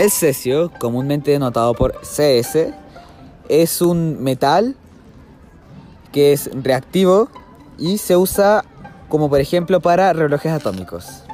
El cesio, comúnmente denotado por CS, es un metal que es reactivo y se usa como por ejemplo para relojes atómicos.